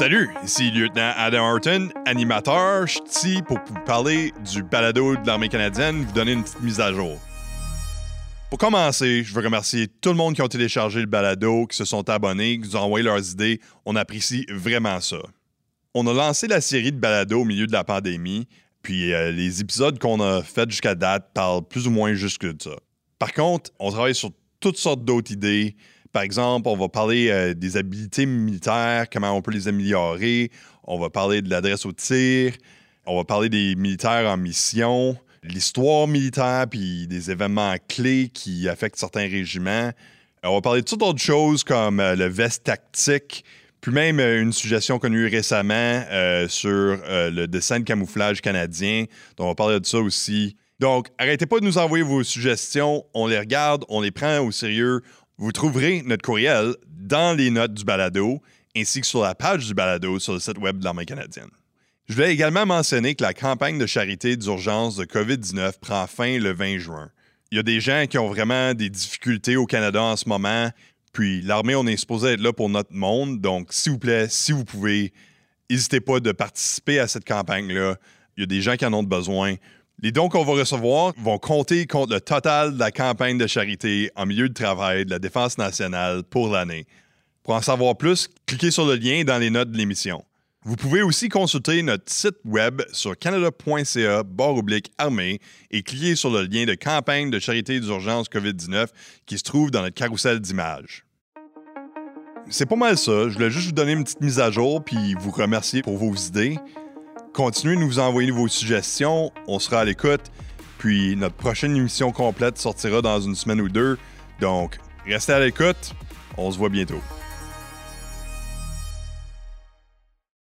Salut, ici lieutenant Adam Horton, animateur. Je suis ici pour vous parler du balado de l'armée canadienne, vous donner une petite mise à jour. Pour commencer, je veux remercier tout le monde qui ont téléchargé le balado, qui se sont abonnés, qui nous ont envoyé leurs idées. On apprécie vraiment ça. On a lancé la série de balado au milieu de la pandémie, puis euh, les épisodes qu'on a faits jusqu'à date parlent plus ou moins juste de ça. Par contre, on travaille sur toutes sortes d'autres idées. Par exemple, on va parler euh, des habiletés militaires, comment on peut les améliorer. On va parler de l'adresse au tir. On va parler des militaires en mission, l'histoire militaire, puis des événements clés qui affectent certains régiments. On va parler de toutes autres choses comme euh, le veste tactique, puis même euh, une suggestion connue récemment sur le dessin de camouflage canadien. Donc, on va parler de ça aussi. Donc, arrêtez pas de nous envoyer vos suggestions. On les regarde, on les prend au sérieux. Vous trouverez notre courriel dans les notes du balado ainsi que sur la page du balado sur le site web de l'armée canadienne. Je voulais également mentionner que la campagne de charité d'urgence de COVID-19 prend fin le 20 juin. Il y a des gens qui ont vraiment des difficultés au Canada en ce moment, puis l'armée, on est supposé être là pour notre monde, donc s'il vous plaît, si vous pouvez, n'hésitez pas de participer à cette campagne-là. Il y a des gens qui en ont besoin. Les dons qu'on va recevoir vont compter contre le total de la campagne de charité en milieu de travail de la Défense nationale pour l'année. Pour en savoir plus, cliquez sur le lien dans les notes de l'émission. Vous pouvez aussi consulter notre site web sur canada.ca armée et cliquer sur le lien de campagne de charité d'urgence COVID-19 qui se trouve dans notre carrousel d'images. C'est pas mal ça. Je voulais juste vous donner une petite mise à jour puis vous remercier pour vos idées. Continuez de nous envoyer vos suggestions, on sera à l'écoute. Puis notre prochaine émission complète sortira dans une semaine ou deux. Donc, restez à l'écoute, on se voit bientôt.